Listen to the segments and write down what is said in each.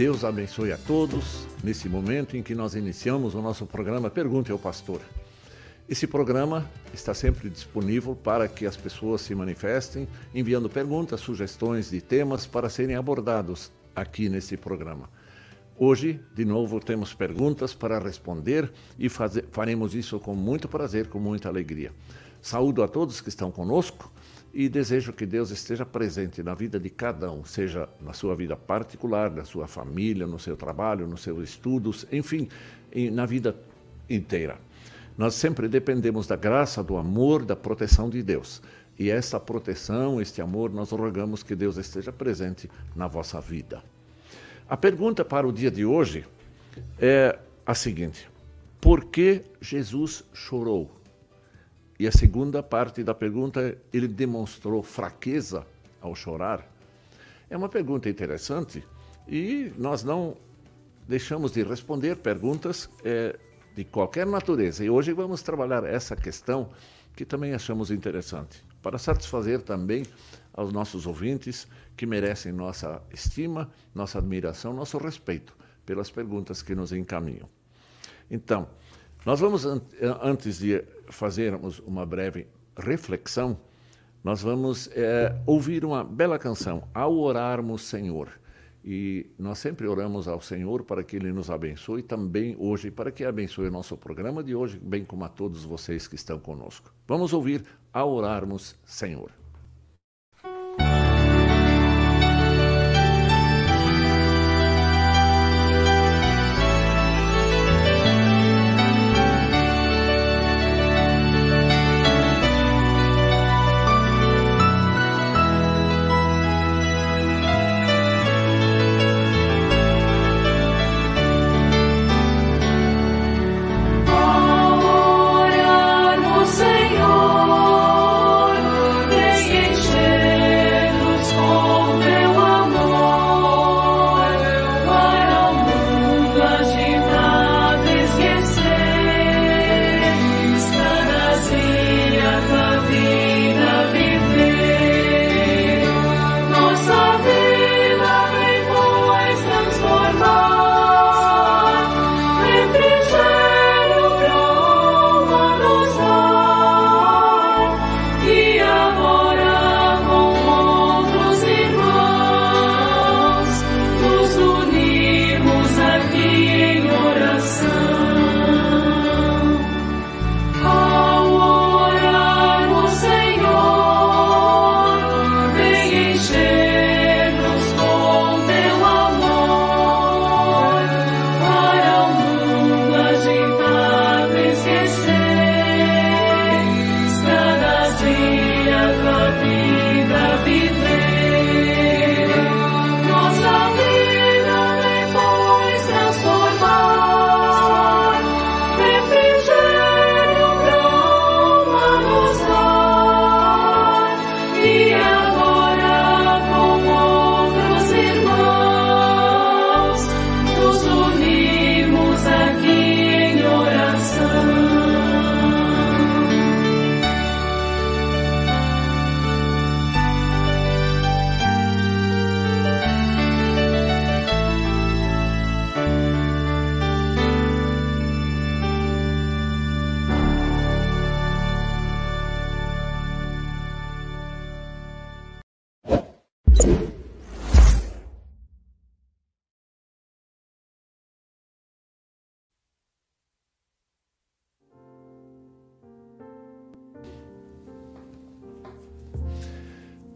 Deus abençoe a todos nesse momento em que nós iniciamos o nosso programa Pergunte ao Pastor. Esse programa está sempre disponível para que as pessoas se manifestem, enviando perguntas, sugestões de temas para serem abordados aqui nesse programa. Hoje, de novo, temos perguntas para responder e fazer, faremos isso com muito prazer, com muita alegria. Saúdo a todos que estão conosco e desejo que Deus esteja presente na vida de cada um, seja na sua vida particular, na sua família, no seu trabalho, nos seus estudos, enfim, na vida inteira. Nós sempre dependemos da graça, do amor, da proteção de Deus. E essa proteção, este amor, nós rogamos que Deus esteja presente na vossa vida. A pergunta para o dia de hoje é a seguinte: Por que Jesus chorou? E a segunda parte da pergunta, ele demonstrou fraqueza ao chorar? É uma pergunta interessante e nós não deixamos de responder perguntas é, de qualquer natureza. E hoje vamos trabalhar essa questão que também achamos interessante, para satisfazer também aos nossos ouvintes que merecem nossa estima, nossa admiração, nosso respeito pelas perguntas que nos encaminham. Então, nós vamos, antes de fazermos uma breve reflexão, nós vamos é, ouvir uma bela canção, Ao Orarmos Senhor. E nós sempre oramos ao Senhor para que Ele nos abençoe também hoje, para que abençoe o nosso programa de hoje, bem como a todos vocês que estão conosco. Vamos ouvir Ao Orarmos Senhor.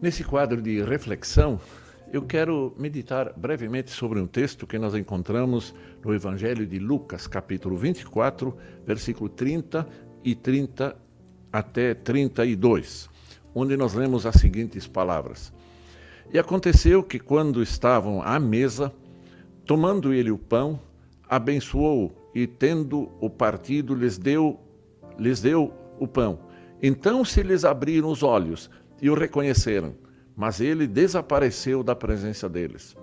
Nesse quadro de reflexão, eu quero meditar brevemente sobre um texto que nós encontramos no Evangelho de Lucas, capítulo 24, versículo 30 e 30 até 32, onde nós lemos as seguintes palavras: E aconteceu que quando estavam à mesa, tomando ele o pão, abençoou e tendo o partido lhes deu lhes deu o pão. Então se lhes abriram os olhos e o reconheceram, mas ele desapareceu da presença deles.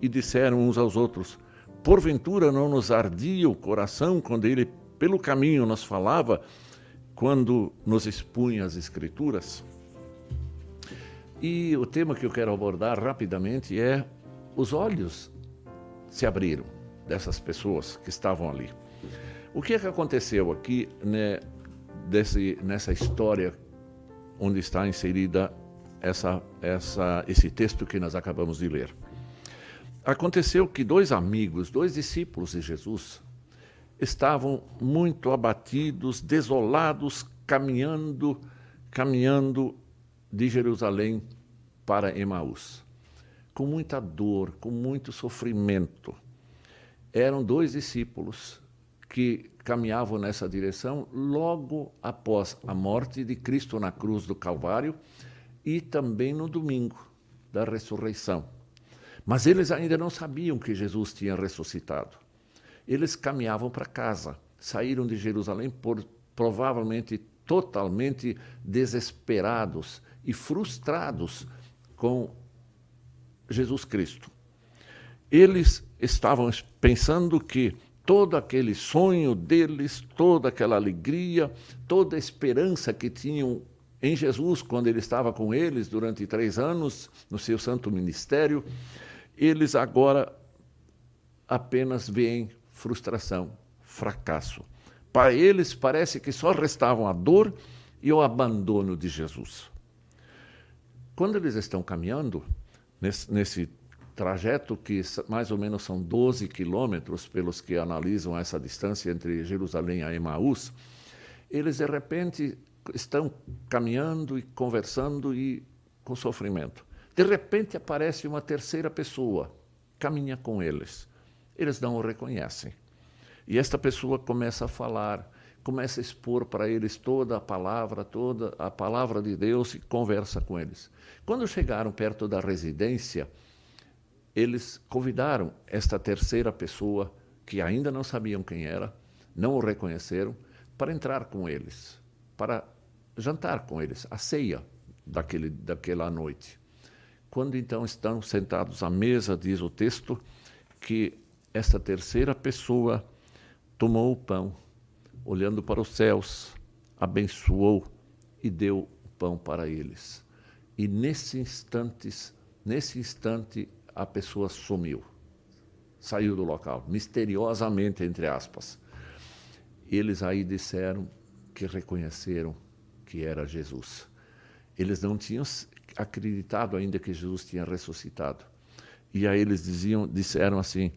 E disseram uns aos outros: Porventura não nos ardia o coração quando ele pelo caminho nos falava, quando nos expunha as Escrituras? E o tema que eu quero abordar rapidamente é os olhos se abriram, dessas pessoas que estavam ali. O que é que aconteceu aqui né, desse, nessa história onde está inserida essa, essa, esse texto que nós acabamos de ler? Aconteceu que dois amigos, dois discípulos de Jesus, estavam muito abatidos, desolados, caminhando, caminhando de Jerusalém para Emaús, com muita dor, com muito sofrimento. Eram dois discípulos que caminhavam nessa direção logo após a morte de Cristo na cruz do Calvário e também no domingo da ressurreição. Mas eles ainda não sabiam que Jesus tinha ressuscitado. Eles caminhavam para casa, saíram de Jerusalém por provavelmente totalmente desesperados e frustrados com Jesus Cristo. Eles estavam pensando que todo aquele sonho deles, toda aquela alegria, toda a esperança que tinham em Jesus quando ele estava com eles durante três anos no seu santo ministério, eles agora apenas veem frustração, fracasso. Para eles parece que só restavam a dor e o abandono de Jesus. Quando eles estão caminhando nesse, nesse trajeto que mais ou menos são 12 quilômetros pelos que analisam essa distância entre Jerusalém e Emaús, eles de repente estão caminhando e conversando e com sofrimento. De repente aparece uma terceira pessoa, caminha com eles. Eles não o reconhecem. E esta pessoa começa a falar, começa a expor para eles toda a palavra, toda a palavra de Deus e conversa com eles. Quando chegaram perto da residência, eles convidaram esta terceira pessoa, que ainda não sabiam quem era, não o reconheceram, para entrar com eles, para jantar com eles, a ceia daquele, daquela noite. Quando então estão sentados à mesa, diz o texto, que esta terceira pessoa tomou o pão, olhando para os céus, abençoou e deu o pão para eles. E nesse instante, nesse instante, a pessoa sumiu. Saiu do local, misteriosamente, entre aspas. Eles aí disseram que reconheceram que era Jesus. Eles não tinham acreditado ainda que Jesus tinha ressuscitado. E aí eles diziam, disseram assim,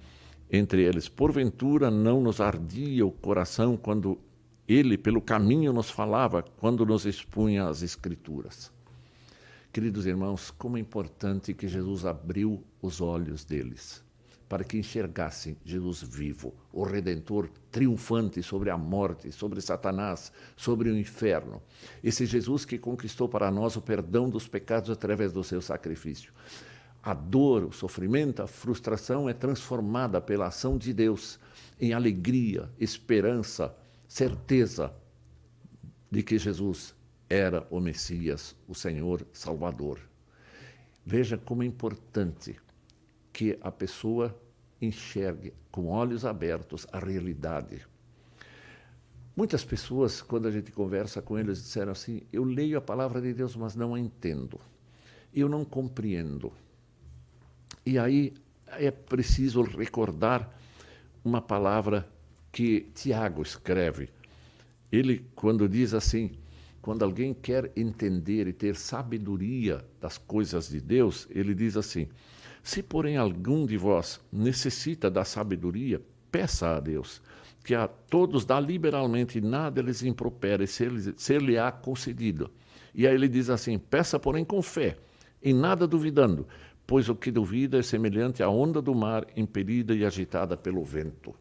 entre eles: Porventura não nos ardia o coração quando ele pelo caminho nos falava, quando nos expunha as Escrituras. Queridos irmãos, como é importante que Jesus abriu os olhos deles para que enxergassem Jesus vivo, o Redentor triunfante sobre a morte, sobre Satanás, sobre o inferno. Esse Jesus que conquistou para nós o perdão dos pecados através do seu sacrifício. A dor, o sofrimento, a frustração é transformada pela ação de Deus em alegria, esperança, certeza de que Jesus era o Messias, o Senhor Salvador. Veja como é importante que a pessoa enxergue com olhos abertos a realidade. Muitas pessoas, quando a gente conversa com eles, disseram assim: Eu leio a palavra de Deus, mas não a entendo. Eu não compreendo. E aí é preciso recordar uma palavra que Tiago escreve. Ele, quando diz assim, quando alguém quer entender e ter sabedoria das coisas de Deus, ele diz assim: se, porém, algum de vós necessita da sabedoria, peça a Deus, que a todos dá liberalmente e nada lhes impropera, e ser-lhe-á concedido. E aí ele diz assim: peça, porém, com fé, em nada duvidando, pois o que duvida é semelhante à onda do mar impelida e agitada pelo vento.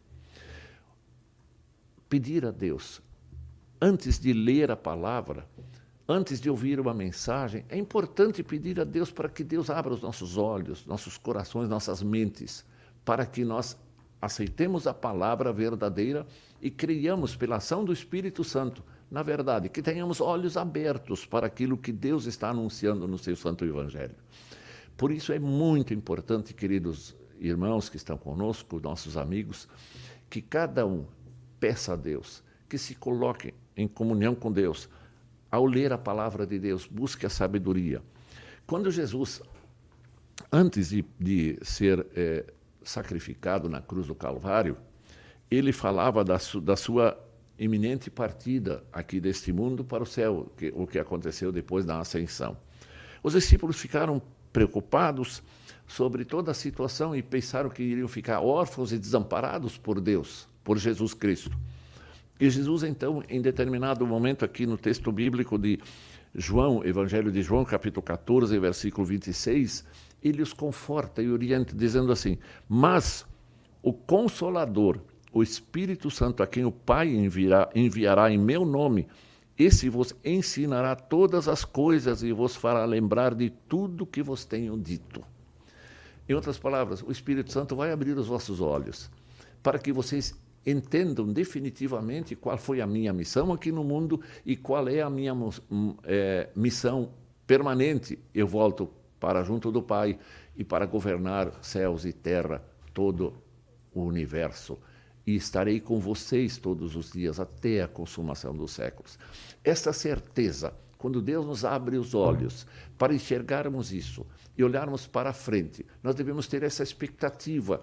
Pedir a Deus, antes de ler a palavra, antes de ouvir uma mensagem, é importante pedir a Deus para que Deus abra os nossos olhos, nossos corações, nossas mentes, para que nós aceitemos a palavra verdadeira e creiamos pela ação do Espírito Santo, na verdade, que tenhamos olhos abertos para aquilo que Deus está anunciando no seu santo evangelho. Por isso é muito importante, queridos irmãos que estão conosco, nossos amigos, que cada um peça a Deus, que se coloque em comunhão com Deus, ao ler a palavra de Deus, busque a sabedoria. Quando Jesus, antes de, de ser é, sacrificado na cruz do Calvário, ele falava da, su, da sua iminente partida aqui deste mundo para o céu, que, o que aconteceu depois da ascensão. Os discípulos ficaram preocupados sobre toda a situação e pensaram que iriam ficar órfãos e desamparados por Deus, por Jesus Cristo. E Jesus, então, em determinado momento, aqui no texto bíblico de João, Evangelho de João, capítulo 14, versículo 26, ele os conforta e orienta, dizendo assim: Mas o Consolador, o Espírito Santo, a quem o Pai enviará, enviará em meu nome, esse vos ensinará todas as coisas e vos fará lembrar de tudo que vos tenho dito. Em outras palavras, o Espírito Santo vai abrir os vossos olhos para que vocês entendam definitivamente qual foi a minha missão aqui no mundo e qual é a minha é, missão permanente. Eu volto para junto do Pai e para governar céus e terra, todo o universo e estarei com vocês todos os dias até a consumação dos séculos. Esta certeza, quando Deus nos abre os olhos para enxergarmos isso e olharmos para frente, nós devemos ter essa expectativa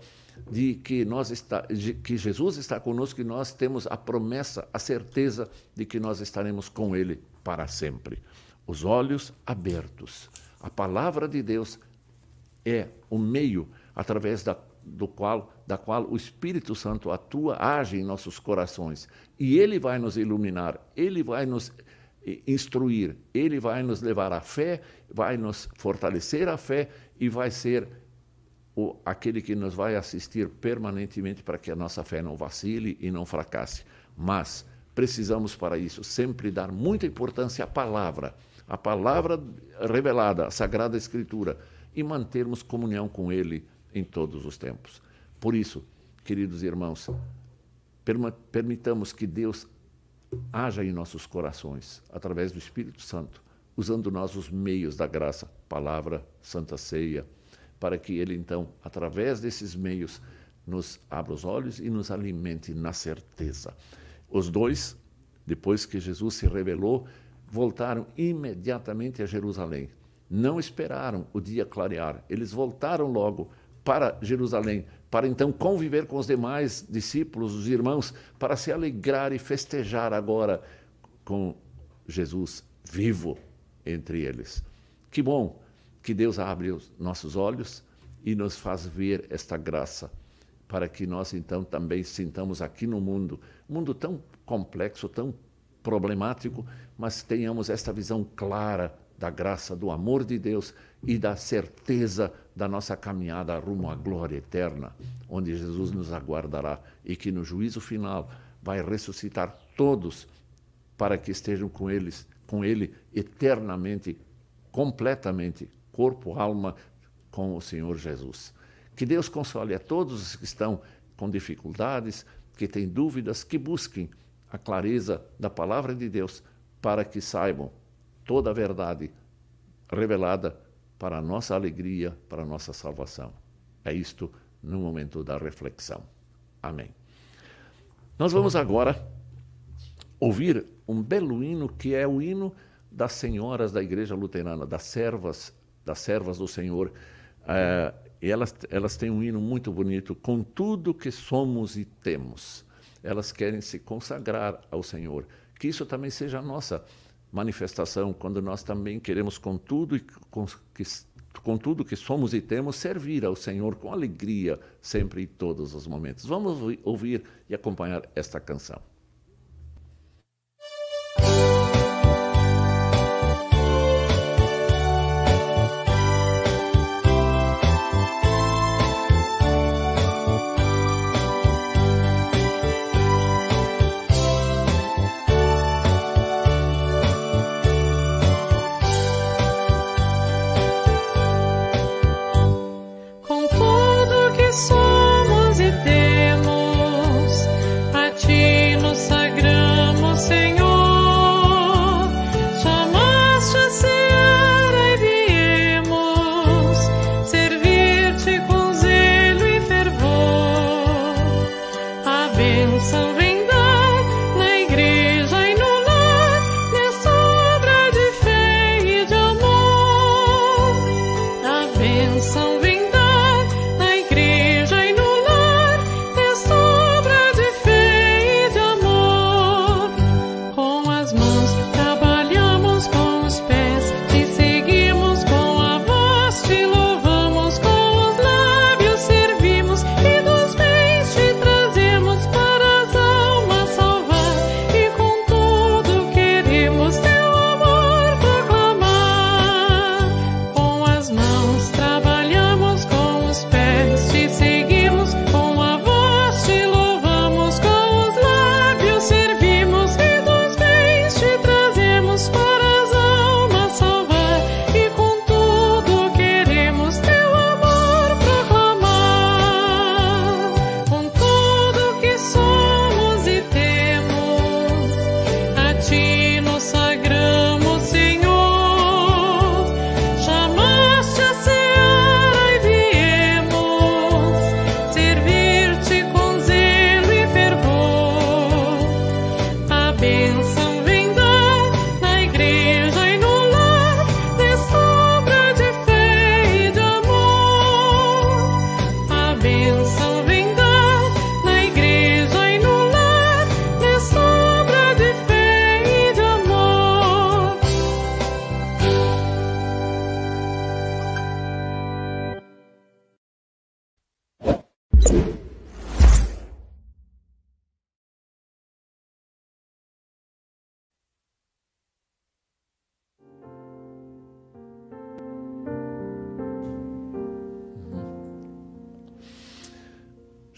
de que nós está, de que Jesus está conosco e nós temos a promessa, a certeza de que nós estaremos com ele para sempre. Os olhos abertos. A palavra de Deus é o meio através da do qual, da qual o Espírito Santo atua, age em nossos corações. E ele vai nos iluminar, ele vai nos instruir, ele vai nos levar à fé, vai nos fortalecer a fé e vai ser o, aquele que nos vai assistir permanentemente para que a nossa fé não vacile e não fracasse. Mas precisamos para isso sempre dar muita importância à palavra, à palavra revelada, à Sagrada Escritura, e mantermos comunhão com Ele em todos os tempos. Por isso, queridos irmãos, permitamos que Deus haja em nossos corações, através do Espírito Santo, usando nós os meios da graça, palavra, santa ceia, para que Ele, então, através desses meios, nos abra os olhos e nos alimente na certeza. Os dois, depois que Jesus se revelou, voltaram imediatamente a Jerusalém. Não esperaram o dia clarear, eles voltaram logo para Jerusalém, para então conviver com os demais discípulos, os irmãos, para se alegrar e festejar agora com Jesus vivo entre eles. Que bom que Deus abre os nossos olhos e nos faz ver esta graça, para que nós então também sintamos aqui no mundo, mundo tão complexo, tão problemático, mas tenhamos esta visão clara da graça, do amor de Deus e da certeza da nossa caminhada rumo à glória eterna, onde Jesus nos aguardará e que no juízo final vai ressuscitar todos para que estejam com eles, com ele eternamente, completamente, corpo, alma, com o Senhor Jesus. Que Deus console a todos os que estão com dificuldades, que têm dúvidas, que busquem a clareza da palavra de Deus para que saibam toda a verdade revelada para a nossa alegria, para a nossa salvação. É isto no momento da reflexão. Amém. Nós vamos agora ouvir um belo hino que é o hino das senhoras da Igreja Luterana, das servas, das servas do Senhor. É, e elas, elas têm um hino muito bonito, com tudo que somos e temos. Elas querem se consagrar ao Senhor. Que isso também seja a nossa manifestação, quando nós também queremos com tudo, com, que, com tudo que somos e temos, servir ao Senhor com alegria, sempre e todos os momentos. Vamos ouvir e acompanhar esta canção.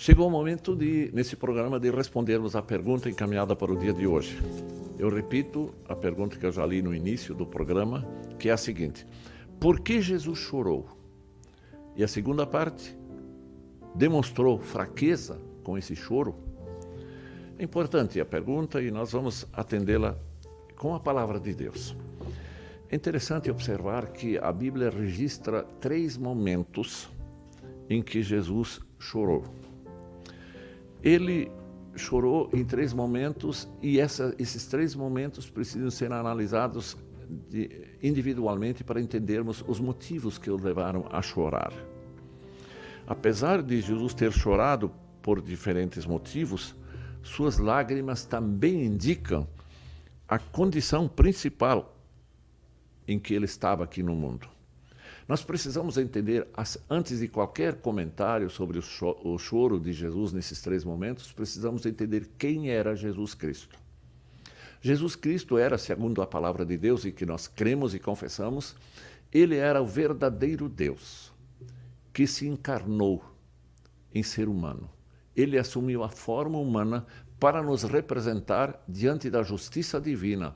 Chegou o momento de, nesse programa, de respondermos a pergunta encaminhada para o dia de hoje. Eu repito a pergunta que eu já li no início do programa, que é a seguinte: Por que Jesus chorou? E a segunda parte, demonstrou fraqueza com esse choro? É importante a pergunta e nós vamos atendê-la com a palavra de Deus. É interessante observar que a Bíblia registra três momentos em que Jesus chorou. Ele chorou em três momentos e essa, esses três momentos precisam ser analisados de, individualmente para entendermos os motivos que o levaram a chorar. Apesar de Jesus ter chorado por diferentes motivos, suas lágrimas também indicam a condição principal em que ele estava aqui no mundo. Nós precisamos entender, antes de qualquer comentário sobre o choro de Jesus nesses três momentos, precisamos entender quem era Jesus Cristo. Jesus Cristo era, segundo a palavra de Deus e que nós cremos e confessamos, ele era o verdadeiro Deus que se encarnou em ser humano. Ele assumiu a forma humana para nos representar diante da justiça divina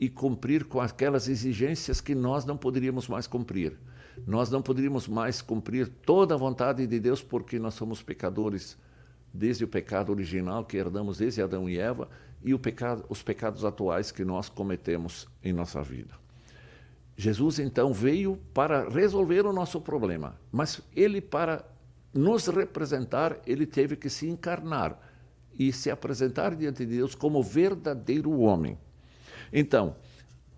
e cumprir com aquelas exigências que nós não poderíamos mais cumprir nós não poderíamos mais cumprir toda a vontade de Deus porque nós somos pecadores desde o pecado original que herdamos desde Adão e Eva e pecado, os pecados atuais que nós cometemos em nossa vida. Jesus então veio para resolver o nosso problema, mas ele para nos representar, ele teve que se encarnar e se apresentar diante de Deus como verdadeiro homem. Então,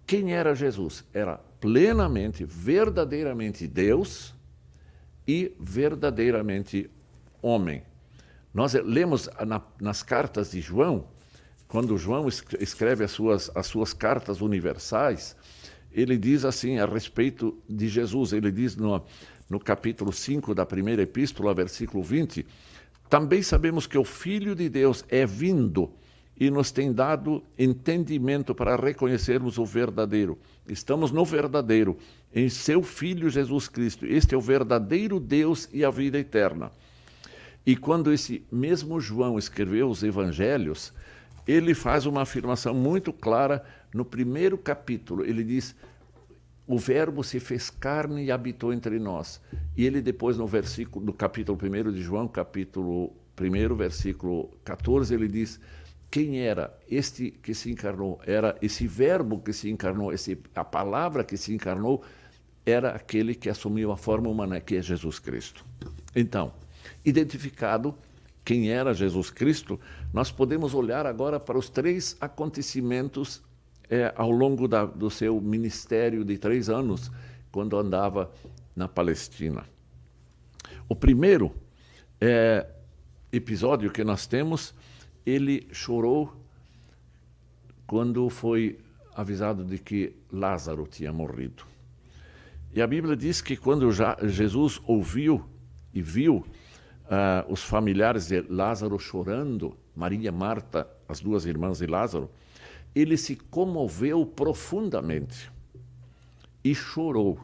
quem era Jesus? Era plenamente, verdadeiramente Deus e verdadeiramente homem. Nós lemos na, nas cartas de João, quando João escreve as suas, as suas cartas universais, ele diz assim a respeito de Jesus, ele diz no, no capítulo 5 da primeira epístola, versículo 20: Também sabemos que o Filho de Deus é vindo e nos tem dado entendimento para reconhecermos o verdadeiro. Estamos no verdadeiro, em seu Filho Jesus Cristo. Este é o verdadeiro Deus e a vida eterna. E quando esse mesmo João escreveu os evangelhos, ele faz uma afirmação muito clara no primeiro capítulo. Ele diz: o verbo se fez carne e habitou entre nós. E ele depois no versículo no capítulo 1 de João, capítulo 1, versículo 14, ele diz: quem era este que se encarnou? Era esse verbo que se encarnou, esse, a palavra que se encarnou, era aquele que assumiu a forma humana, que é Jesus Cristo. Então, identificado quem era Jesus Cristo, nós podemos olhar agora para os três acontecimentos é, ao longo da, do seu ministério de três anos, quando andava na Palestina. O primeiro é, episódio que nós temos ele chorou quando foi avisado de que Lázaro tinha morrido. E a Bíblia diz que quando Jesus ouviu e viu uh, os familiares de Lázaro chorando, Maria e Marta, as duas irmãs de Lázaro, ele se comoveu profundamente e chorou.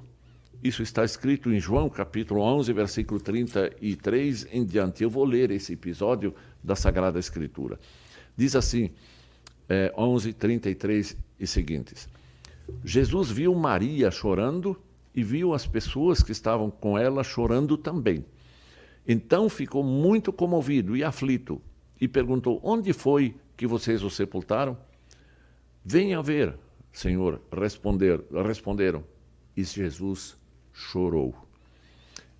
Isso está escrito em João capítulo 11, versículo 33 em diante. Eu vou ler esse episódio da Sagrada Escritura. Diz assim, é, 11, 33 e seguintes. Jesus viu Maria chorando e viu as pessoas que estavam com ela chorando também. Então ficou muito comovido e aflito e perguntou: Onde foi que vocês o sepultaram? Venha ver, Senhor, responder, responderam. E Jesus chorou.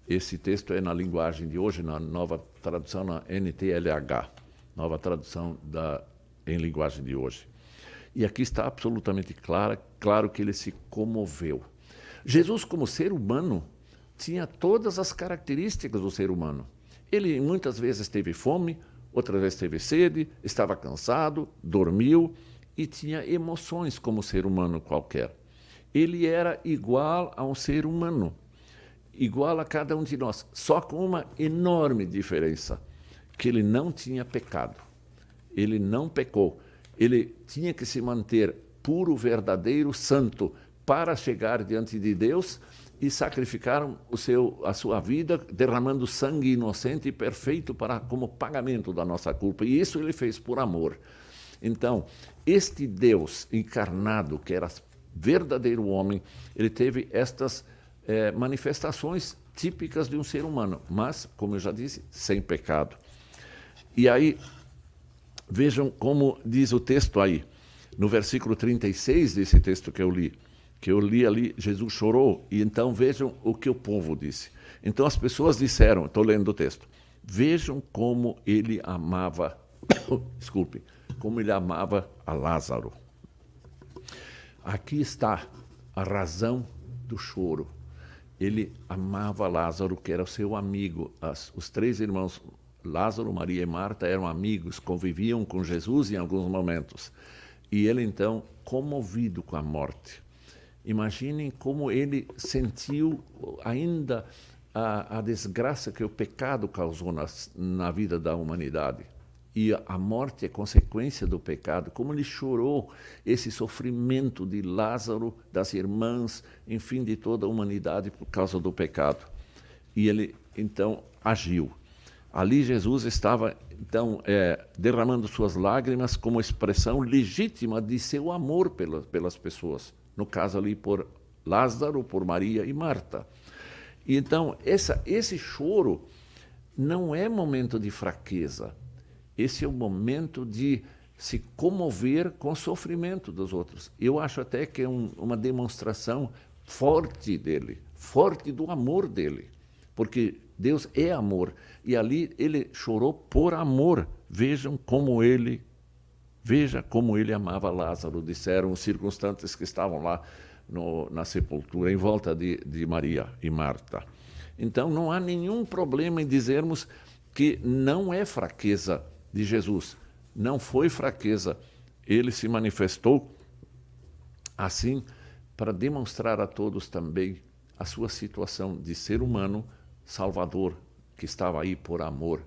Esse texto é na linguagem de hoje, na nova tradução, na NTLH, nova tradução da, em linguagem de hoje. E aqui está absolutamente clara, claro que ele se comoveu. Jesus, como ser humano, tinha todas as características do ser humano. Ele muitas vezes teve fome, outras vezes teve sede, estava cansado, dormiu e tinha emoções como ser humano qualquer ele era igual a um ser humano, igual a cada um de nós, só com uma enorme diferença, que ele não tinha pecado. Ele não pecou. Ele tinha que se manter puro, verdadeiro, santo para chegar diante de Deus e sacrificaram o seu, a sua vida, derramando sangue inocente e perfeito para como pagamento da nossa culpa. E isso ele fez por amor. Então, este Deus encarnado, que era verdadeiro homem, ele teve estas eh, manifestações típicas de um ser humano, mas, como eu já disse, sem pecado. E aí, vejam como diz o texto aí, no versículo 36 desse texto que eu li que eu li ali, Jesus chorou, e então vejam o que o povo disse. Então as pessoas disseram, estou lendo o texto, vejam como ele amava, desculpe, como ele amava a Lázaro. Aqui está a razão do choro. Ele amava Lázaro, que era seu amigo. As, os três irmãos, Lázaro, Maria e Marta, eram amigos, conviviam com Jesus em alguns momentos. E ele então, comovido com a morte, Imaginem como ele sentiu ainda a, a desgraça que o pecado causou na, na vida da humanidade. E a morte é consequência do pecado. Como ele chorou esse sofrimento de Lázaro, das irmãs, enfim, de toda a humanidade por causa do pecado. E ele então agiu. Ali Jesus estava então é, derramando suas lágrimas como expressão legítima de seu amor pelas, pelas pessoas no caso ali por Lázaro, por Maria e Marta. E então, essa, esse choro não é momento de fraqueza. Esse é o momento de se comover com o sofrimento dos outros. Eu acho até que é um, uma demonstração forte dele, forte do amor dele. Porque Deus é amor. E ali ele chorou por amor. Vejam como ele Veja como ele amava Lázaro, disseram os circunstantes que estavam lá no, na sepultura, em volta de, de Maria e Marta. Então não há nenhum problema em dizermos que não é fraqueza de Jesus. Não foi fraqueza. Ele se manifestou assim para demonstrar a todos também a sua situação de ser humano salvador, que estava aí por amor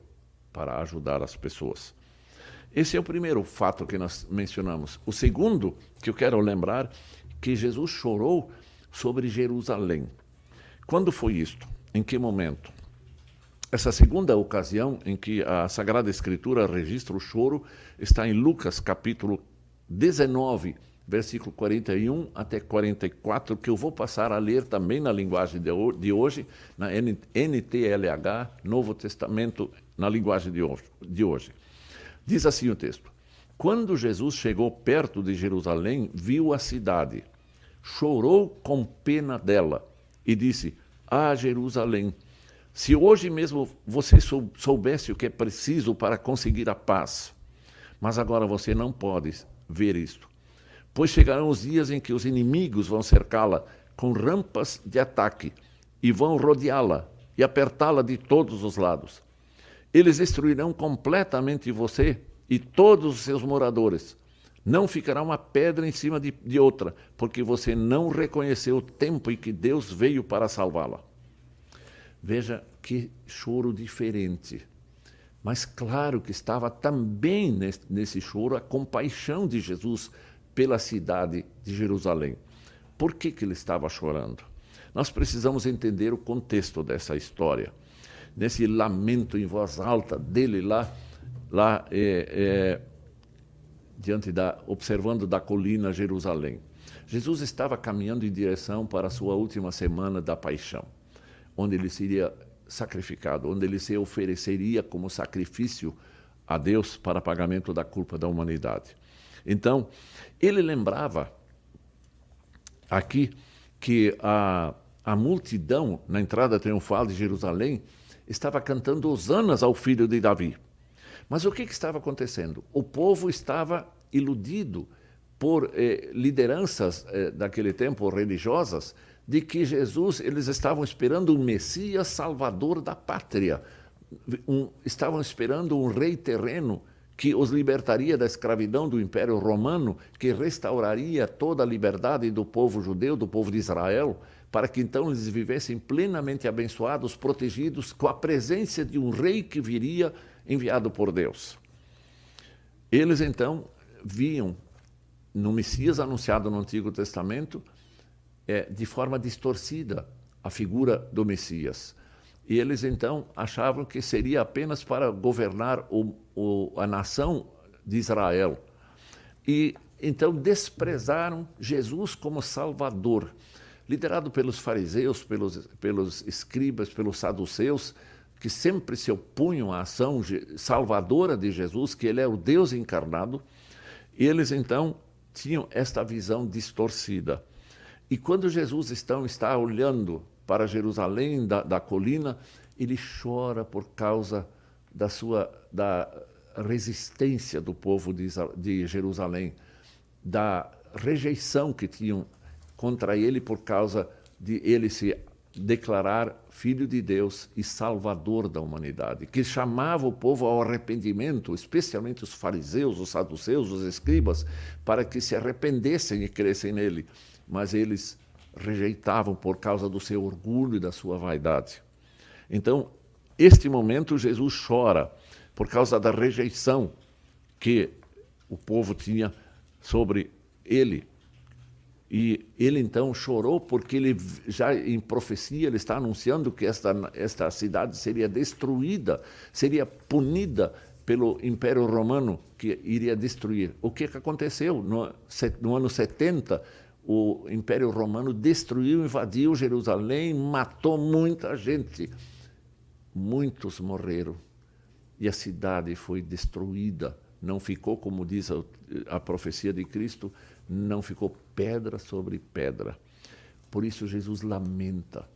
para ajudar as pessoas. Esse é o primeiro fato que nós mencionamos. O segundo que eu quero lembrar que Jesus chorou sobre Jerusalém. Quando foi isto? Em que momento? Essa segunda ocasião em que a Sagrada Escritura registra o choro está em Lucas capítulo 19, versículo 41 até 44, que eu vou passar a ler também na linguagem de hoje, na NTLH, Novo Testamento, na linguagem de hoje. Diz assim o texto: Quando Jesus chegou perto de Jerusalém, viu a cidade, chorou com pena dela e disse: Ah, Jerusalém, se hoje mesmo você soubesse o que é preciso para conseguir a paz, mas agora você não pode ver isto. Pois chegarão os dias em que os inimigos vão cercá-la com rampas de ataque e vão rodeá-la e apertá-la de todos os lados. Eles destruirão completamente você e todos os seus moradores. Não ficará uma pedra em cima de, de outra, porque você não reconheceu o tempo em que Deus veio para salvá-la. Veja que choro diferente. Mas claro que estava também nesse, nesse choro a compaixão de Jesus pela cidade de Jerusalém. Por que, que ele estava chorando? Nós precisamos entender o contexto dessa história nesse lamento em voz alta dele lá, lá é, é, diante da, observando da colina Jerusalém. Jesus estava caminhando em direção para a sua última semana da paixão, onde ele seria sacrificado, onde ele se ofereceria como sacrifício a Deus para pagamento da culpa da humanidade. Então, ele lembrava aqui que a, a multidão na entrada triunfal de Jerusalém estava cantando hosanas ao filho de Davi. Mas o que, que estava acontecendo? O povo estava iludido por eh, lideranças eh, daquele tempo religiosas de que Jesus, eles estavam esperando um Messias salvador da pátria. Um, estavam esperando um rei terreno que os libertaria da escravidão do Império Romano, que restauraria toda a liberdade do povo judeu, do povo de Israel para que então eles vivessem plenamente abençoados, protegidos com a presença de um rei que viria enviado por Deus. Eles então viam no Messias anunciado no Antigo Testamento é, de forma distorcida a figura do Messias. E eles então achavam que seria apenas para governar o, o, a nação de Israel. E então desprezaram Jesus como Salvador. Liderado pelos fariseus, pelos, pelos escribas, pelos saduceus, que sempre se opunham à ação salvadora de Jesus, que ele é o Deus encarnado, eles então tinham esta visão distorcida. E quando Jesus então está olhando para Jerusalém, da, da colina, ele chora por causa da sua da resistência do povo de, de Jerusalém, da rejeição que tinham contra ele por causa de ele se declarar filho de Deus e salvador da humanidade, que chamava o povo ao arrependimento, especialmente os fariseus, os saduceus, os escribas, para que se arrependessem e crescem nele. Mas eles rejeitavam por causa do seu orgulho e da sua vaidade. Então, este momento Jesus chora por causa da rejeição que o povo tinha sobre ele. E ele então chorou porque ele já em profecia ele está anunciando que esta esta cidade seria destruída, seria punida pelo Império Romano que iria destruir. O que, que aconteceu no, no ano 70? O Império Romano destruiu, invadiu Jerusalém, matou muita gente. Muitos morreram e a cidade foi destruída. Não ficou, como diz a, a profecia de Cristo, não ficou pedra sobre pedra. Por isso Jesus lamenta.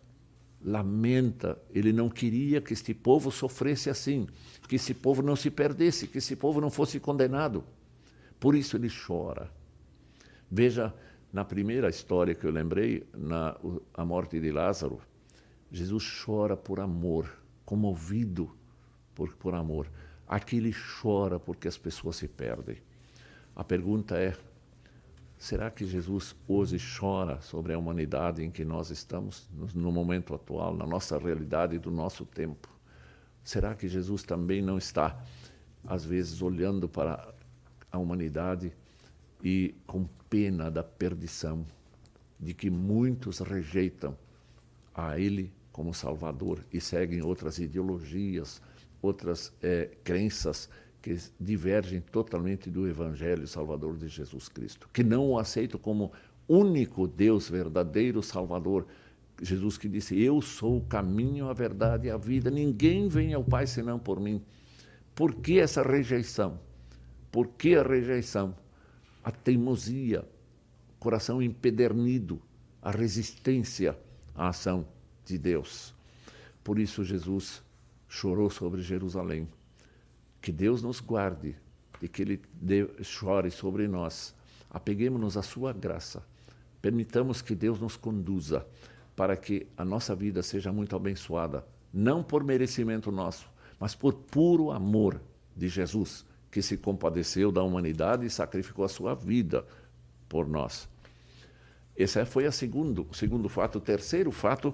Lamenta, ele não queria que este povo sofresse assim, que esse povo não se perdesse, que esse povo não fosse condenado. Por isso ele chora. Veja, na primeira história que eu lembrei, na a morte de Lázaro, Jesus chora por amor, comovido por, por amor. Aqui ele chora porque as pessoas se perdem. A pergunta é: será que Jesus hoje chora sobre a humanidade em que nós estamos, no momento atual, na nossa realidade do nosso tempo? Será que Jesus também não está, às vezes, olhando para a humanidade e com pena da perdição, de que muitos rejeitam a Ele como Salvador e seguem outras ideologias, outras é, crenças que divergem totalmente do Evangelho Salvador de Jesus Cristo, que não o aceitam como único Deus verdadeiro Salvador. Jesus que disse: Eu sou o caminho, a verdade e a vida, ninguém vem ao Pai senão por mim. Por que essa rejeição? Por que a rejeição? A teimosia, coração empedernido, a resistência à ação de Deus. Por isso Jesus chorou sobre Jerusalém. Que Deus nos guarde e que Ele chore sobre nós. Apeguemos-nos à Sua graça. Permitamos que Deus nos conduza para que a nossa vida seja muito abençoada, não por merecimento nosso, mas por puro amor de Jesus que se compadeceu da humanidade e sacrificou a sua vida por nós. Esse é, foi a segundo, o segundo fato. O terceiro fato,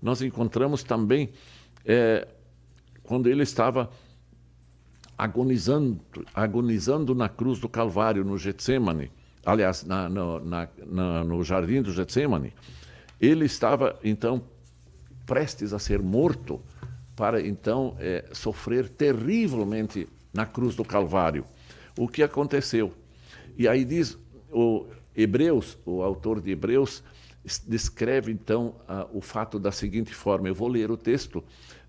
nós encontramos também é, quando ele estava agonizando, agonizando na cruz do Calvário, no Getsemane, aliás, na, no, na, na, no jardim do Getsemane. Ele estava, então, prestes a ser morto para, então, é, sofrer terrivelmente na cruz do Calvário. O que aconteceu? E aí diz o Hebreus, o autor de Hebreus, descreve então o fato da seguinte forma. Eu vou ler o texto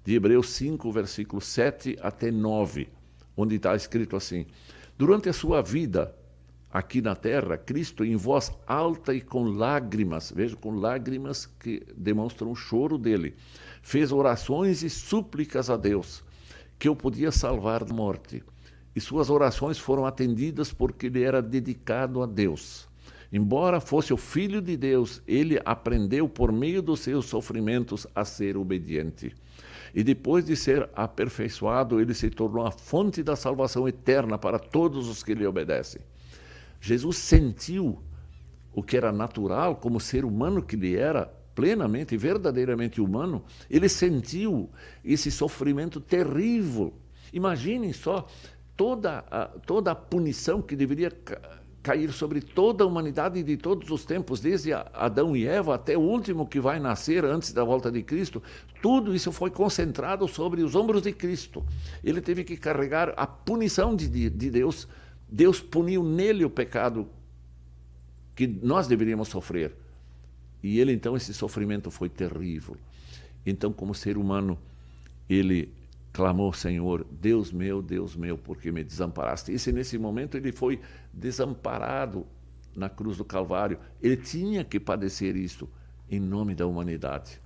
de Hebreus 5, versículos 7 até 9, onde está escrito assim: Durante a sua vida aqui na terra, Cristo, em voz alta e com lágrimas, veja, com lágrimas que demonstram o choro dele, fez orações e súplicas a Deus que eu podia salvar da morte. E suas orações foram atendidas porque ele era dedicado a Deus. Embora fosse o filho de Deus, ele aprendeu por meio dos seus sofrimentos a ser obediente. E depois de ser aperfeiçoado, ele se tornou a fonte da salvação eterna para todos os que lhe obedecem. Jesus sentiu o que era natural, como ser humano que ele era, plenamente, verdadeiramente humano, ele sentiu esse sofrimento terrível. Imaginem só toda a, toda a punição que deveria cair sobre toda a humanidade de todos os tempos, desde Adão e Eva até o último que vai nascer antes da volta de Cristo. Tudo isso foi concentrado sobre os ombros de Cristo. Ele teve que carregar a punição de, de Deus. Deus puniu nele o pecado que nós deveríamos sofrer. E ele, então, esse sofrimento foi terrível. Então, como ser humano, ele clamou, Senhor, Deus meu, Deus meu, porque me desamparaste. E nesse momento ele foi desamparado na cruz do Calvário. Ele tinha que padecer isto em nome da humanidade.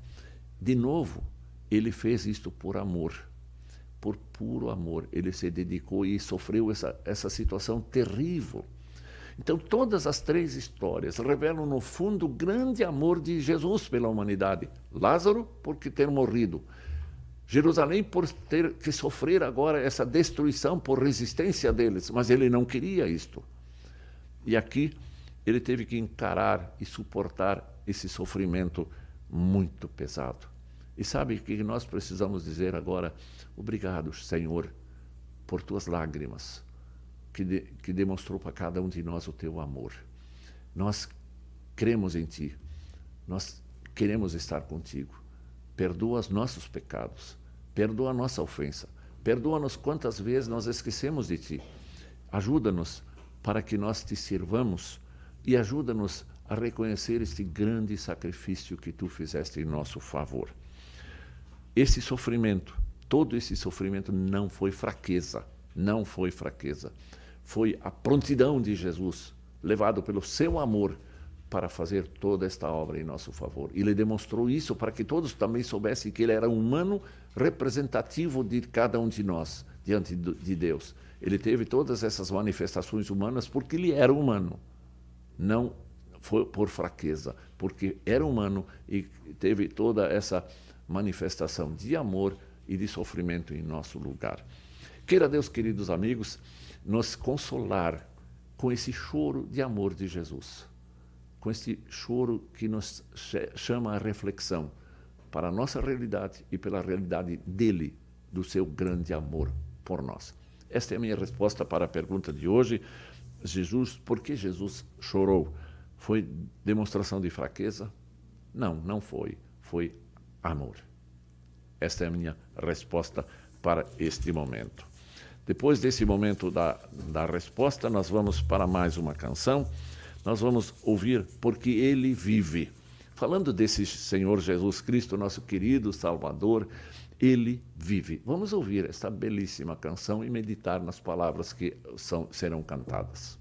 De novo, ele fez isto por amor, por puro amor. Ele se dedicou e sofreu essa, essa situação terrível. Então, todas as três histórias revelam, no fundo, o grande amor de Jesus pela humanidade. Lázaro, porque ter morrido. Jerusalém por ter que sofrer agora essa destruição por resistência deles, mas ele não queria isto. E aqui ele teve que encarar e suportar esse sofrimento muito pesado. E sabe o que nós precisamos dizer agora? Obrigado, Senhor, por tuas lágrimas, que, de, que demonstrou para cada um de nós o teu amor. Nós cremos em Ti, nós queremos estar contigo. Perdoa os nossos pecados Perdoa a nossa ofensa. Perdoa-nos quantas vezes nós esquecemos de Ti. Ajuda-nos para que nós te sirvamos e ajuda-nos a reconhecer este grande sacrifício que Tu fizeste em nosso favor. Esse sofrimento, todo esse sofrimento não foi fraqueza, não foi fraqueza. Foi a prontidão de Jesus, levado pelo seu amor para fazer toda esta obra em nosso favor. Ele demonstrou isso para que todos também soubessem que ele era humano representativo de cada um de nós diante de Deus. Ele teve todas essas manifestações humanas porque ele era humano, não foi por fraqueza, porque era humano e teve toda essa manifestação de amor e de sofrimento em nosso lugar. Queira Deus, queridos amigos, nos consolar com esse choro de amor de Jesus com este choro que nos chama à reflexão para a nossa realidade e pela realidade dele, do seu grande amor por nós. Esta é a minha resposta para a pergunta de hoje. Jesus, por que Jesus chorou? Foi demonstração de fraqueza? Não, não foi. Foi amor. Esta é a minha resposta para este momento. Depois desse momento da, da resposta, nós vamos para mais uma canção nós vamos ouvir porque ele vive. Falando desse Senhor Jesus Cristo, nosso querido Salvador, ele vive. Vamos ouvir esta belíssima canção e meditar nas palavras que são, serão cantadas.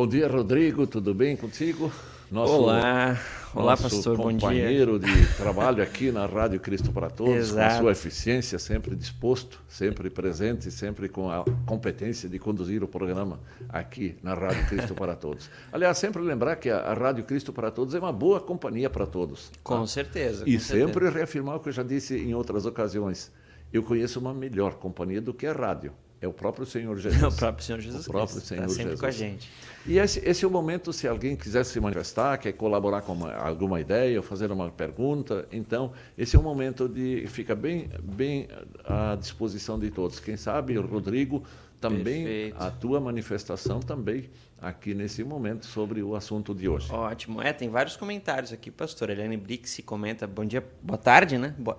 Bom dia, Rodrigo. Tudo bem contigo? Nosso, olá, olá, pastor. Bom dia. Companheiro de trabalho aqui na Rádio Cristo para Todos, Exato. com sua eficiência, sempre disposto, sempre presente, sempre com a competência de conduzir o programa aqui na Rádio Cristo para Todos. Aliás, sempre lembrar que a, Rádio Cristo para Todos é uma boa companhia para todos. Com tá? certeza. E com sempre certeza. reafirmar o que eu já disse em outras ocasiões. Eu conheço uma melhor companhia do que a rádio. É o próprio Senhor Jesus. É o próprio Senhor Jesus. O próprio Senhor tá sempre Jesus. com a gente. E esse, esse, é o momento, se alguém quiser se manifestar, quer colaborar com uma, alguma ideia ou fazer uma pergunta, então esse é o momento de fica bem, bem à disposição de todos. Quem sabe o Rodrigo também Perfeito. a tua manifestação também aqui nesse momento sobre o assunto de hoje. Ótimo. É, tem vários comentários aqui, pastor. Eliane Brix comenta, bom dia, boa tarde, né? Boa...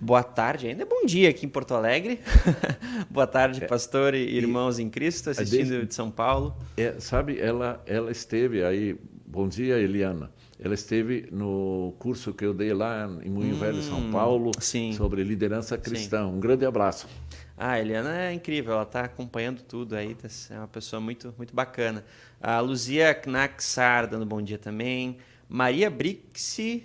Boa tarde, ainda é bom dia aqui em Porto Alegre. Boa tarde, é, pastor e irmãos e, em Cristo, assistindo desde, de São Paulo. É, sabe, ela, ela esteve aí. Bom dia, Eliana. Ela esteve no curso que eu dei lá em Moinho hum, Velho, São Paulo, sim. sobre liderança cristã. Sim. Um grande abraço. Ah, a Eliana é incrível, ela está acompanhando tudo aí, tá, é uma pessoa muito, muito bacana. A Luzia Knaxar dando bom dia também. Maria Brixi,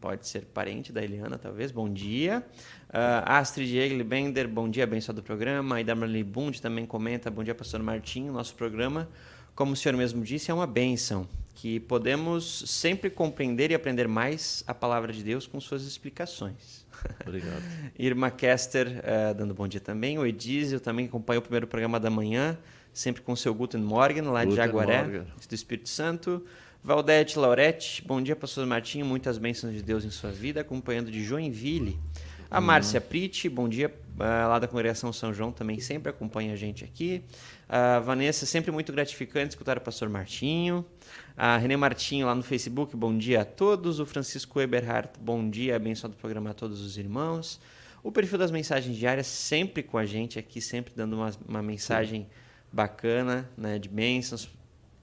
pode ser parente da Eliana, talvez. Bom dia. Uh, Astrid Eglibender, bom dia, abençoado do programa. A Idamali Bund também comenta, bom dia, pastor Martinho. Nosso programa, como o senhor mesmo disse, é uma bênção, que podemos sempre compreender e aprender mais a palavra de Deus com suas explicações. Obrigado. Irma Kester, uh, dando bom dia também. O Edísio também acompanhou o primeiro programa da manhã, sempre com o seu Guten Morgen, lá Guten de Jaguaré, Morgen. do Espírito Santo. Valdete Laurete, bom dia, pastor Martinho, muitas bênçãos de Deus em sua vida, acompanhando de Joinville. A hum. Márcia Priti, bom dia, uh, lá da Congregação São João, também sempre acompanha a gente aqui. A Vanessa, sempre muito gratificante escutar o pastor Martinho. A René Martinho, lá no Facebook, bom dia a todos. O Francisco Eberhardt, bom dia, abençoado programa a todos os irmãos. O perfil das mensagens diárias, sempre com a gente aqui, sempre dando uma, uma mensagem bacana, né, de bênçãos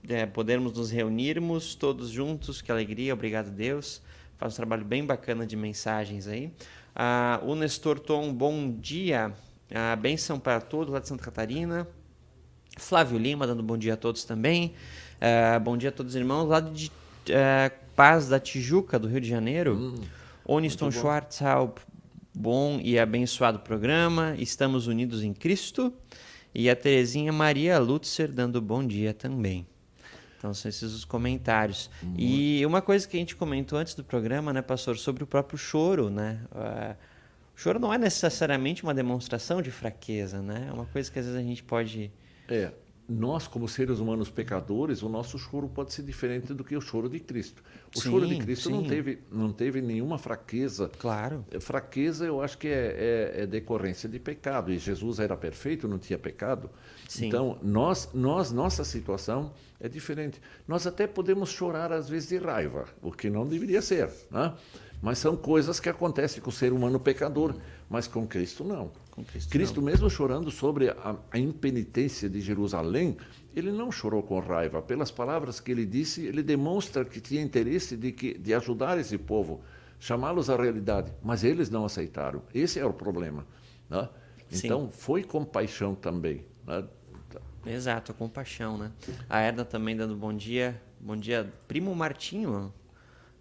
é, podermos nos reunirmos todos juntos, que alegria, obrigado Deus. Faz um trabalho bem bacana de mensagens aí. Ah, o Nestor Tom, bom dia. Ah, benção para todos lá de Santa Catarina. Flávio Lima, dando bom dia a todos também. Ah, bom dia a todos os irmãos lá de ah, Paz da Tijuca, do Rio de Janeiro. Hum, Oniston Schwarzhaupt, bom e abençoado programa. Estamos unidos em Cristo. E a Terezinha Maria Lutzer dando bom dia também. Então são esses os comentários. E uma coisa que a gente comentou antes do programa, né, pastor, sobre o próprio choro, né? Uh, o choro não é necessariamente uma demonstração de fraqueza, né? É uma coisa que às vezes a gente pode é, nós, como seres humanos pecadores, o nosso choro pode ser diferente do que o choro de Cristo. O sim, choro de Cristo não teve, não teve nenhuma fraqueza. Claro. É, fraqueza, eu acho que é, é, é, decorrência de pecado. E Jesus era perfeito, não tinha pecado. Sim. Então, nós, nós, nossa situação é diferente. Nós até podemos chorar, às vezes, de raiva, o que não deveria ser. Né? Mas são coisas que acontecem com o ser humano pecador. Mas com Cristo, não. Com Cristo, Cristo não. mesmo chorando sobre a, a, impenitência de Jerusalém, ele não chorou com raiva. Pelas palavras que ele disse, ele demonstra que tinha interesse de, que, de ajudar esse povo, chamá-los à realidade. Mas eles não aceitaram. Esse é o problema. Né? Então, foi compaixão também. Né? Exato, a compaixão, né? A Erna também dando bom dia. Bom dia, primo Martinho.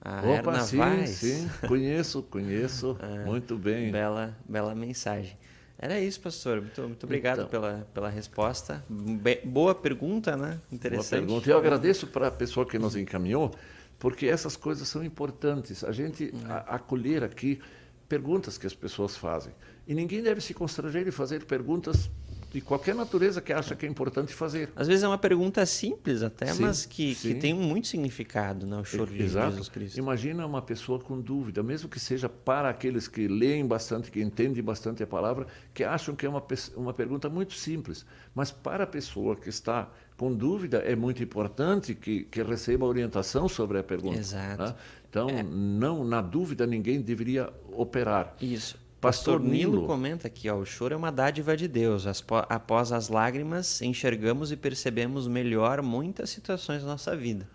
A Opa, Erna sim, Vaz. sim, conheço, conheço, é, muito bem. Bela, bela mensagem. Era isso, pastor. Muito, muito obrigado então, pela, pela resposta. Be boa pergunta, né? Interessante. Boa pergunta. Eu agradeço para a pessoa que nos encaminhou, porque essas coisas são importantes. A gente uhum. a, acolher aqui perguntas que as pessoas fazem. E ninguém deve se constranger de fazer perguntas de qualquer natureza que acha que é importante fazer. Às vezes é uma pergunta simples até, sim, mas que, que tem muito significado, né? o choro de Exato. Jesus Cristo. Imagina uma pessoa com dúvida, mesmo que seja para aqueles que leem bastante, que entendem bastante a palavra, que acham que é uma, uma pergunta muito simples. Mas para a pessoa que está com dúvida, é muito importante que, que receba orientação sobre a pergunta. Exato. Né? Então, é. não, na dúvida, ninguém deveria operar. Isso. Pastor Nilo comenta aqui, ó, o choro é uma dádiva de Deus. após as lágrimas, enxergamos e percebemos melhor muitas situações da nossa vida.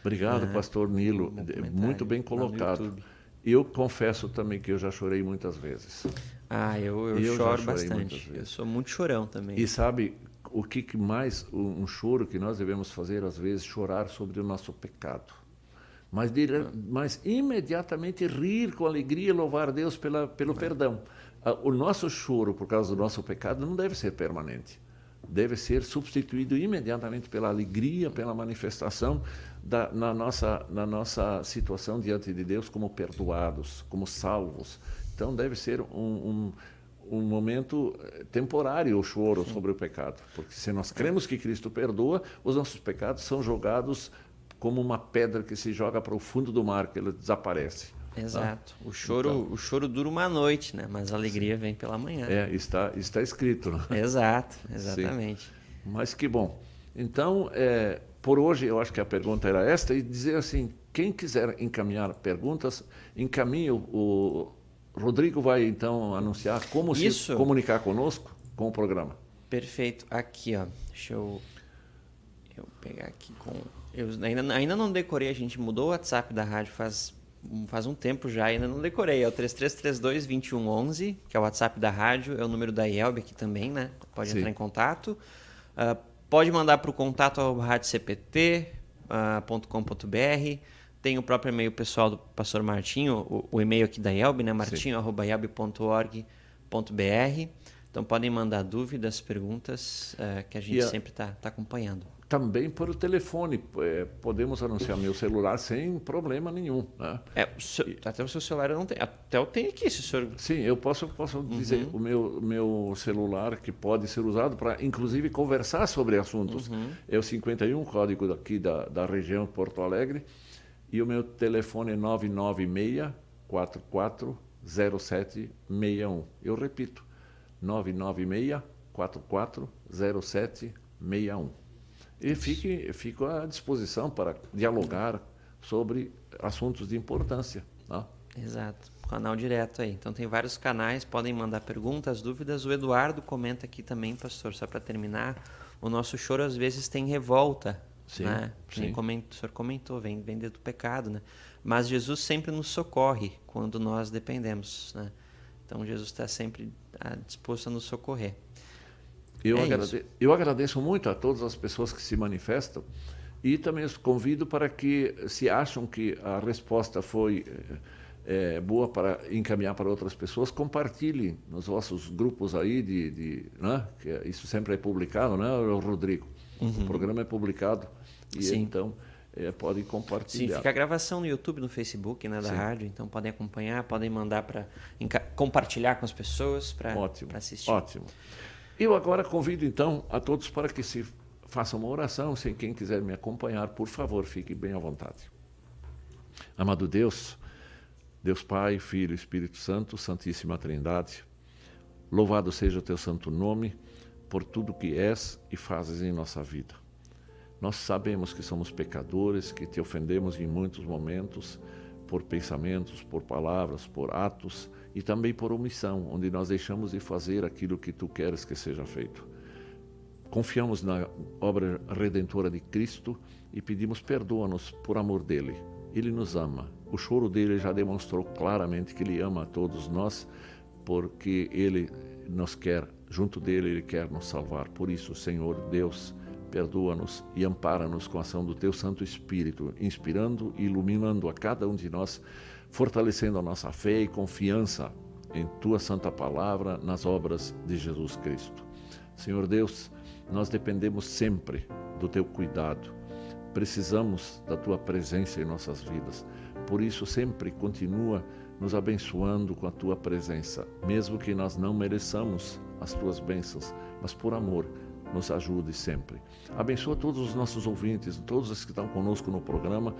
Obrigado, é, Pastor Nilo. Muito bem colocado. Eu confesso também que eu já chorei muitas vezes. Ah, eu, eu, eu choro bastante. Eu sou muito chorão também. E sabe o que mais um choro que nós devemos fazer às vezes chorar sobre o nosso pecado mas, mas imediatamente rir com alegria e louvar Deus pela, pelo perdão. Ah, o nosso choro por causa do nosso pecado não deve ser permanente. Deve ser substituído imediatamente pela alegria, pela manifestação da, na, nossa, na nossa situação diante de Deus como perdoados, como salvos. Então deve ser um, um um momento eh, temporário o choro Sim. sobre o pecado. Porque se nós cremos que Cristo perdoa, os nossos pecados são jogados como uma pedra que se joga para o fundo do mar, que ela desaparece. Tá? Exato. Tá? O choro, então, o choro dura uma noite, né? Mas a alegria sim. vem pela manhã. É, está, está escrito. Né? Exato, exatamente. Sim. Mas que bom. Então, é, por hoje, eu acho que a pergunta era esta, e dizer assim, quem quiser encaminhar perguntas, encaminhe o, o Rodrigo vai então anunciar como Isso. se comunicar conosco com o programa. Perfeito. Aqui, ó. Deixa eu, eu pegar aqui com eu ainda, ainda não decorei, a gente mudou o WhatsApp da rádio faz, faz um tempo já, ainda não decorei. É o 3332-2111, que é o WhatsApp da rádio, é o número da IELB aqui também, né? Pode Sim. entrar em contato. Uh, pode mandar para o contato radiocpt.com.br. Uh, tem o próprio e-mail pessoal do pastor Martinho, o, o e-mail aqui da IELB, né? martinho.ielb.org.br. Então podem mandar dúvidas, perguntas, uh, que a gente a... sempre está tá acompanhando também por telefone. É, podemos anunciar meu celular sem problema nenhum. Né? É, seu, até o seu celular não tem. Até eu tenho aqui, se o senhor. Sim, eu posso, posso uhum. dizer o meu, meu celular que pode ser usado para, inclusive, conversar sobre assuntos. Uhum. É o 51, código daqui da, da região Porto Alegre. E o meu telefone é 996 440761. Eu repito, 996 440761 e fique, fico à disposição para dialogar sobre assuntos de importância. Né? Exato. Canal direto aí. Então tem vários canais, podem mandar perguntas, dúvidas. O Eduardo comenta aqui também, pastor, só para terminar. O nosso choro às vezes tem revolta. Sim, né? sim. Comentou, o senhor comentou, vem, vem do pecado, né? Mas Jesus sempre nos socorre quando nós dependemos, né? Então Jesus está sempre disposto a nos socorrer. Eu, é agradeço, eu agradeço muito a todas as pessoas que se manifestam e também os convido para que, se acham que a resposta foi é, boa para encaminhar para outras pessoas, compartilhem nos vossos grupos aí, de, de né? que isso sempre é publicado, né, Rodrigo? Uhum. O programa é publicado e Sim. então é, podem compartilhar. Sim, fica a gravação no YouTube, no Facebook, né, da Sim. rádio, então podem acompanhar, podem mandar para compartilhar com as pessoas para assistir. Ótimo. Eu agora convido então a todos para que se façam uma oração. Se quem quiser me acompanhar, por favor, fique bem à vontade. Amado Deus, Deus Pai, Filho Espírito Santo, Santíssima Trindade, louvado seja o teu santo nome por tudo que és e fazes em nossa vida. Nós sabemos que somos pecadores, que te ofendemos em muitos momentos, por pensamentos, por palavras, por atos e também por omissão, onde nós deixamos de fazer aquilo que tu queres que seja feito. Confiamos na obra redentora de Cristo e pedimos perdoa-nos por amor dele. Ele nos ama. O choro dele já demonstrou claramente que ele ama a todos nós, porque ele nos quer junto dele ele quer nos salvar. Por isso, Senhor Deus, perdoa-nos e ampara-nos com a ação do teu Santo Espírito, inspirando e iluminando a cada um de nós, fortalecendo a nossa fé e confiança em tua santa palavra nas obras de Jesus Cristo. Senhor Deus, nós dependemos sempre do teu cuidado. Precisamos da tua presença em nossas vidas. Por isso, sempre continua nos abençoando com a tua presença, mesmo que nós não mereçamos as tuas bênçãos, mas por amor nos ajude sempre. Abençoa todos os nossos ouvintes, todos os que estão conosco no programa,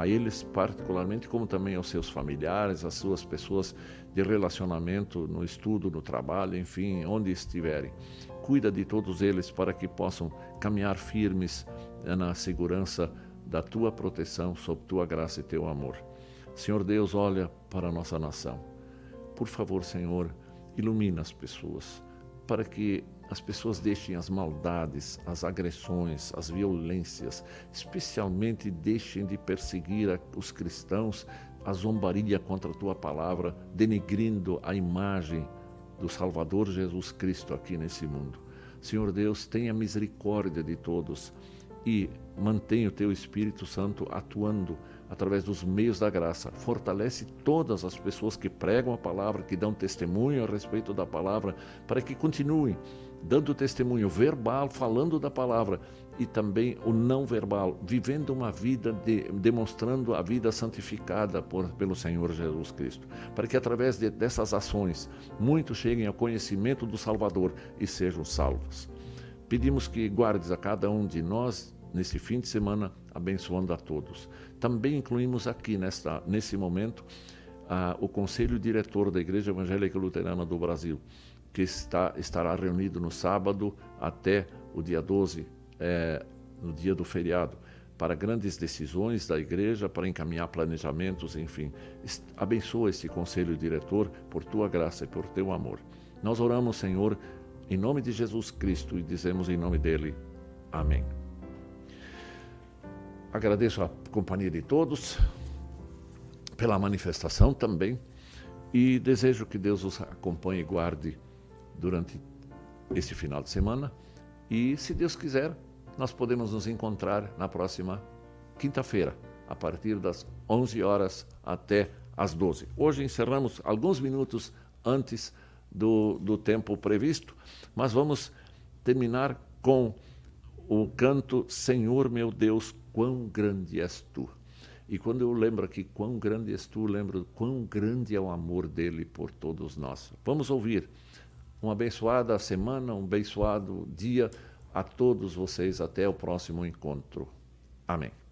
a eles particularmente, como também aos seus familiares, às suas pessoas de relacionamento, no estudo, no trabalho, enfim, onde estiverem. Cuida de todos eles para que possam caminhar firmes eh, na segurança da tua proteção, sob tua graça e teu amor. Senhor Deus, olha para a nossa nação. Por favor, Senhor, ilumina as pessoas, para que as pessoas deixem as maldades, as agressões, as violências, especialmente deixem de perseguir os cristãos, a zombaria contra a tua palavra, denegrindo a imagem do Salvador Jesus Cristo aqui nesse mundo. Senhor Deus, tenha misericórdia de todos e mantenha o teu Espírito Santo atuando através dos meios da graça. Fortalece todas as pessoas que pregam a palavra, que dão testemunho a respeito da palavra, para que continuem dando testemunho verbal, falando da palavra e também o não verbal, vivendo uma vida de, demonstrando a vida santificada por, pelo Senhor Jesus Cristo, para que através de, dessas ações muitos cheguem ao conhecimento do Salvador e sejam salvos. Pedimos que guardes a cada um de nós nesse fim de semana, abençoando a todos. Também incluímos aqui nesta, nesse momento o Conselho Diretor da Igreja Evangélica Luterana do Brasil, que está, estará reunido no sábado até o dia 12, é, no dia do feriado, para grandes decisões da igreja, para encaminhar planejamentos, enfim. Abençoa esse conselho diretor por tua graça e por teu amor. Nós oramos, Senhor, em nome de Jesus Cristo e dizemos em nome dele: Amém. Agradeço a companhia de todos, pela manifestação também, e desejo que Deus os acompanhe e guarde durante esse final de semana. E, se Deus quiser, nós podemos nos encontrar na próxima quinta-feira, a partir das 11 horas até as 12. Hoje encerramos alguns minutos antes do, do tempo previsto, mas vamos terminar com o canto Senhor meu Deus, quão grande és tu. E quando eu lembro aqui quão grande és tu, lembro quão grande é o amor dele por todos nós. Vamos ouvir uma abençoada semana, um abençoado dia a todos vocês. Até o próximo encontro. Amém.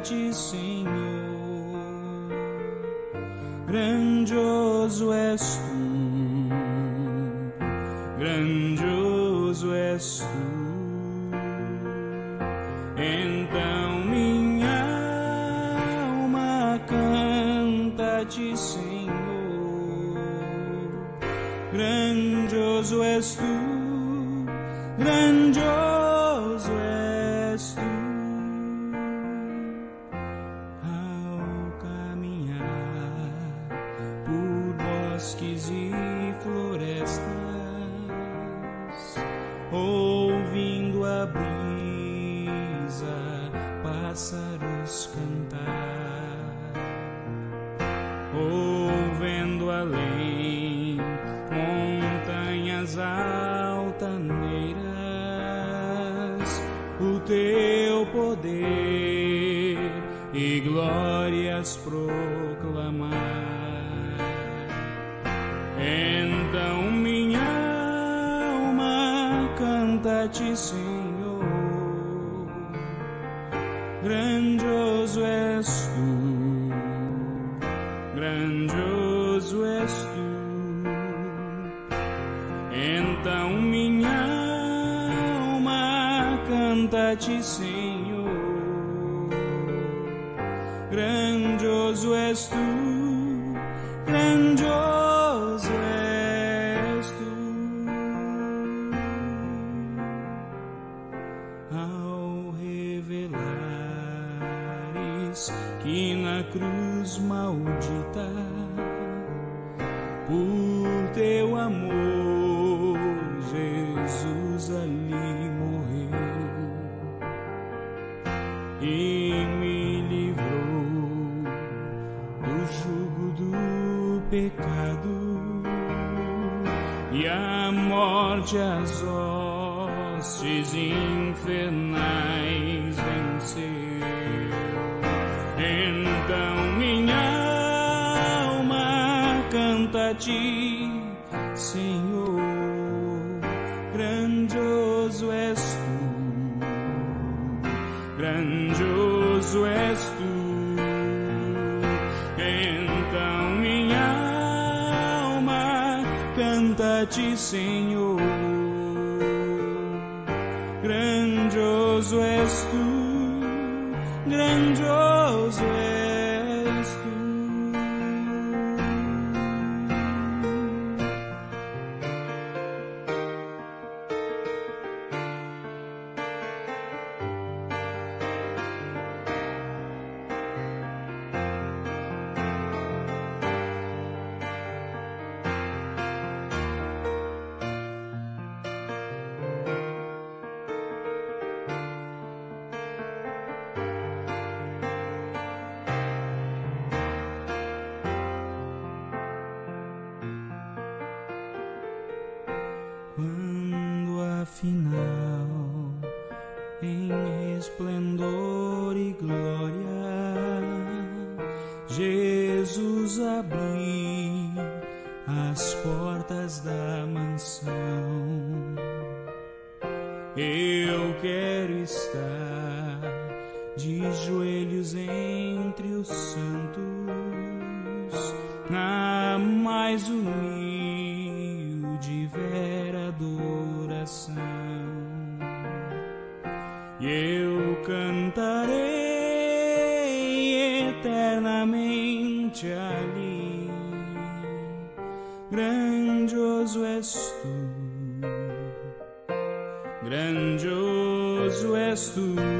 Canta-te, Senhor. Grandioso és tu, cruz maldita, por teu amor, Jesus ali morreu e me livrou do jugo do pecado e a morte as hostes infernais. Jesus. nas portas da mansão. Eu quero estar de joelhos entre os santos, na mais humilde vera adoração. Yeah. és tu.